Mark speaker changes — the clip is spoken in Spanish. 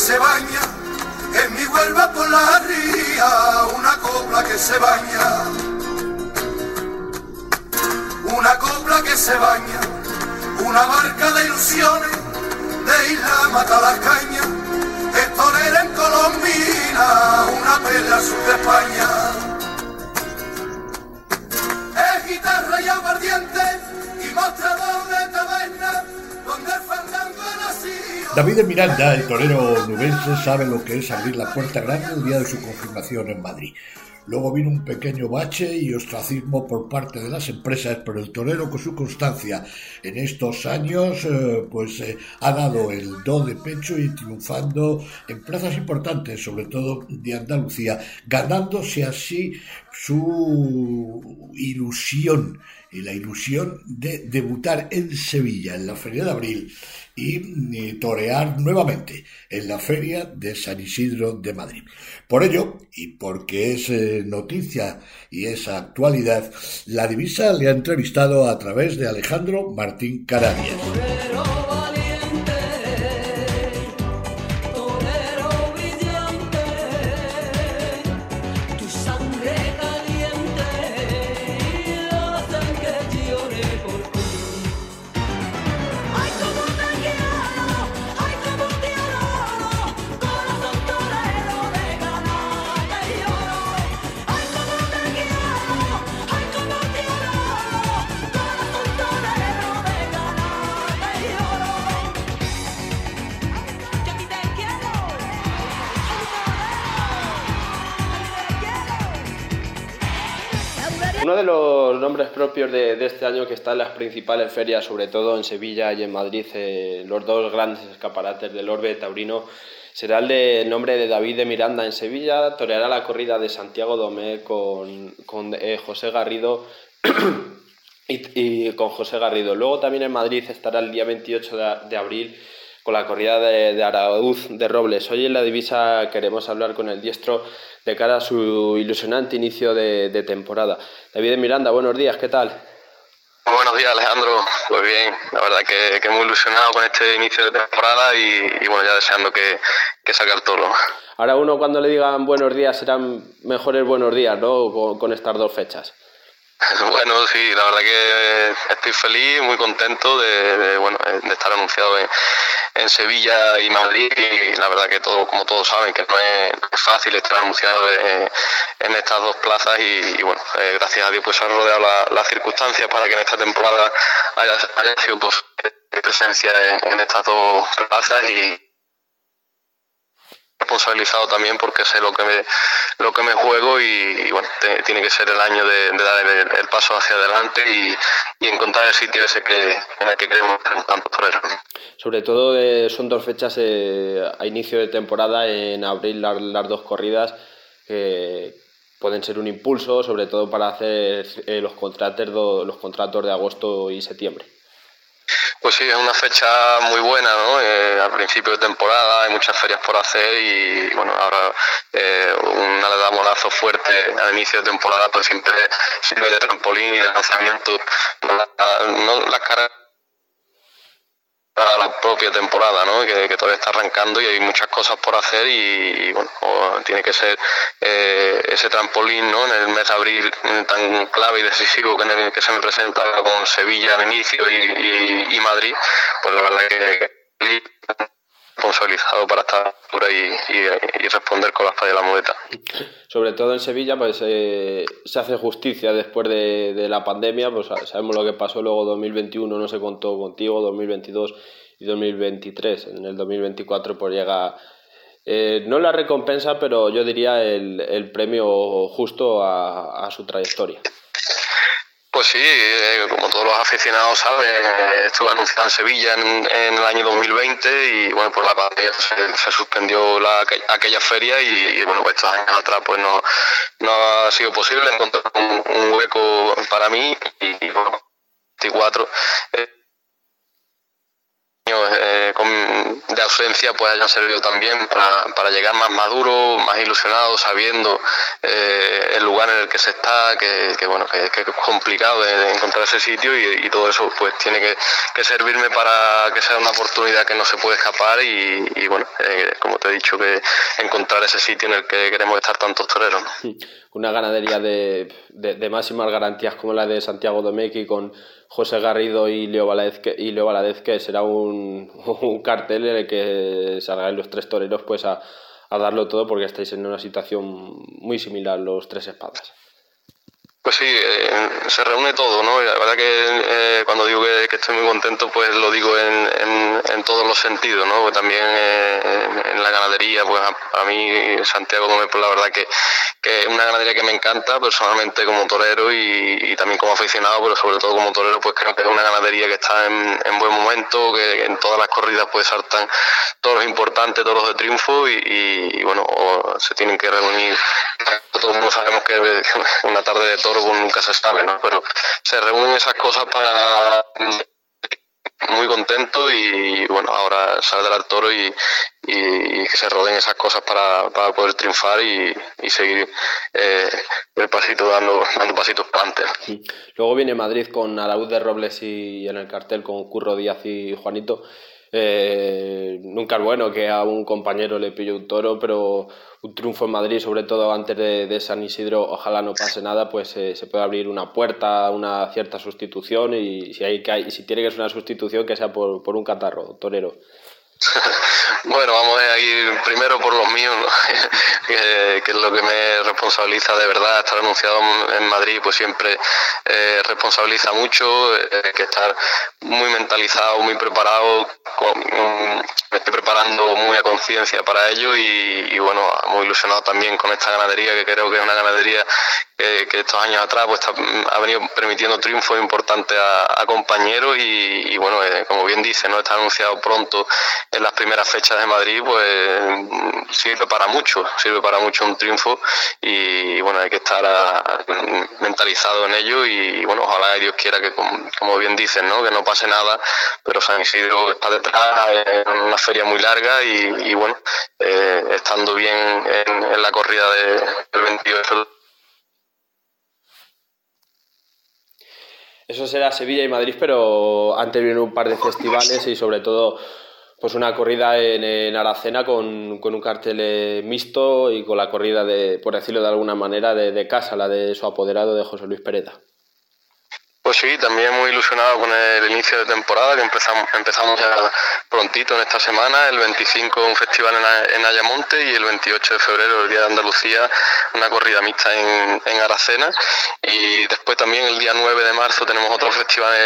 Speaker 1: se baña, en mi Huelva por la ría, una copla que se baña, una copla que se baña, una barca de ilusiones, de isla mata las cañas, es en Colombina, una perla sur de España. Es guitarra y aguardiente y mostrador
Speaker 2: David Miranda, el torero nubense, sabe lo que es abrir la puerta grande el día de su confirmación en Madrid. Luego vino un pequeño bache y ostracismo por parte de las empresas, pero el torero con su constancia en estos años eh, pues eh, ha dado el do de pecho y triunfando en plazas importantes, sobre todo de Andalucía, ganándose así su ilusión y la ilusión de debutar en Sevilla en la Feria de Abril y torear nuevamente en la Feria de San Isidro de Madrid. Por ello, y porque es eh, noticia y es actualidad, la divisa le ha entrevistado a través de Alejandro Martín Caradias.
Speaker 3: Uno de los nombres propios de, este año que está en las principales ferias, sobre todo en Sevilla y en Madrid, eh, los dos grandes escaparates del Orbe Taurino, será el nombre de David de Miranda en Sevilla, toreará la corrida de Santiago Domé con, eh, José Garrido y, con José Garrido. Luego también en Madrid estará el día 28 de, abril con la corrida de, de Arauz de Robles. Hoy en la divisa queremos hablar con el diestro de cara a su ilusionante inicio de, temporada. David Miranda, buenos días, ¿qué tal?
Speaker 4: Buenos días, Alejandro. Pues bien, la verdad que, que muy ilusionado con este inicio de temporada y, bueno, ya deseando que, que saque el toro.
Speaker 3: Ahora uno cuando le digan buenos días serán mejores buenos días, ¿no? con estas dos fechas.
Speaker 4: Bueno, sí, la verdad que estoy feliz, muy contento de, bueno, de estar anunciado en, Sevilla y Madrid y la verdad que todo, como todos saben, que no es, fácil estar anunciado en, estas dos plazas y, bueno, eh, gracias a Dios pues han rodeado las circunstancias para que en esta temporada haya, sido pues, presencia en estas dos plazas y responsabilizado también porque sé lo que me, lo que me juego y, bueno, tiene que ser el año de, dar el, paso hacia adelante y, encontrar el sitio ese que, en el que queremos estar tantos toreros.
Speaker 3: Sobre todo eh, son dos fechas eh, a inicio de temporada, en abril las, dos corridas que pueden ser un impulso, sobre todo para hacer eh, los, contratos, los contratos de agosto y septiembre.
Speaker 4: Pues sí, es una fecha muy buena, ¿no? Eh, al principio de temporada hay muchas ferias por hacer y bueno, ahora eh, un lazo fuerte al inicio de temporada pues siempre sirve de trampolín y de lanzamiento. No, las caras la propia temporada, ¿no? que, todavía está arrancando y hay muchas cosas por hacer y, bueno, tiene que ser eh, ese trampolín ¿no? en el mes de abril tan clave y decisivo que, en el que se me presenta con Sevilla al inicio y, y, Madrid, pues la verdad que responsabilizado para estar por ahí y, responder con la espada de la muleta.
Speaker 3: Sobre todo en Sevilla, pues eh, se hace justicia después de, de, la pandemia, pues sabemos lo que pasó luego 2021, no se contó contigo, 2022 y 2023. En el 2024 pues llega, eh, no la recompensa, pero yo diría el, el premio justo a, su trayectoria.
Speaker 4: Pues sí, eh, como todos los aficionados saben, eh, estuve anunciado en Sevilla en, el año 2020 y bueno, por la pandemia se, suspendió la, aquella feria y, bueno, pues estos años atrás pues no, no ha sido posible encontrar un, hueco para mí y, bueno, 24 eh, de ausencia pues hayan servido también para, para llegar más maduro, más ilusionado, sabiendo eh, el lugar en el que se está, que, que bueno, que, es complicado encontrar ese sitio y, todo eso pues tiene que, servirme para que sea una oportunidad que no se puede escapar y, y bueno, eh, como te he dicho, que encontrar ese sitio en el que queremos estar tantos toreros.
Speaker 3: Una ganadería de, de, de, máximas garantías como la de Santiago Domequi con José Garrido y Leo Valadez, que, y Leo Valadez, que será un, un cartel en el que salgan los tres toreros pues a, a darlo todo porque estáis en una situación muy similar los tres espadas.
Speaker 4: Pues sí, eh, se reúne todo, ¿no? La verdad que eh, cuando digo que, estoy muy contento, pues lo digo en, en, todos los sentidos, ¿no? Pues también eh, en, la ganadería, pues a, a mí Santiago Gómez, pues la verdad que, que, es una ganadería que me encanta personalmente como torero y, también como aficionado, pero sobre todo como torero, pues creo que es una ganadería que está en, en buen momento, que en todas las corridas pues saltan todos los importantes, todos los de triunfo y, y, y bueno, se tienen que reunir. Todo el mundo sabemos que una tarde de toro nunca se sabe, ¿no? Pero se reúnen esas cosas para muy contento y bueno, ahora saldrá el toro y, que se rodeen esas cosas para, para poder triunfar y, seguir eh, el pasito dando, dando pasitos adelante.
Speaker 3: Luego viene Madrid con Alaúd de Robles y en el cartel con Curro Díaz y Juanito. Eh, nunca es bueno que a un compañero le pille un toro, pero un triunfo en Madrid, sobre todo antes de, San Isidro, ojalá no pase nada, pues eh, se puede abrir una puerta, una cierta sustitución y si, hay que si tiene que ser una sustitución, que sea por un catarro, torero.
Speaker 4: bueno, vamos a ir primero por los míos, ¿no? que, es lo que me responsabiliza de verdad. Estar anunciado en Madrid, pues siempre eh, responsabiliza mucho, eh, que estar muy mentalizado, muy preparado. Me estoy preparando muy a conciencia para ello y, y, bueno, muy ilusionado también con esta ganadería, que creo que es una ganadería que, estos años atrás pues está, ha venido permitiendo triunfos importantes a, compañeros y, bueno, eh, como bien dice, no está anunciado pronto en las primeras fechas de Madrid, pues sirve para mucho, sirve para mucho un triunfo y bueno, hay que estar a, mentalizado en ello y bueno, ojalá Dios quiera que, como bien dicen, ¿no? que no pase nada, pero San Isidro está detrás, es una feria muy larga y, bueno, eh, estando bien en, en, la corrida de, del 28
Speaker 3: Eso será Sevilla y Madrid, pero antes vienen un par de festivales y sobre todo pues una corrida en, en Aracena con, con, un cartel eh, mixto y con la corrida de, por decirlo de alguna manera, de, de casa, la de su apoderado de José Luis Pereda.
Speaker 4: Pues sí, también muy ilusionado con el inicio de temporada, que empezamos, empezamos ya prontito en esta semana, el 25 un festival en, en Ayamonte y el 28 de febrero, el Día de Andalucía, una corrida mixta en, en Aracena. Y después también el día 9 de marzo tenemos otro festival en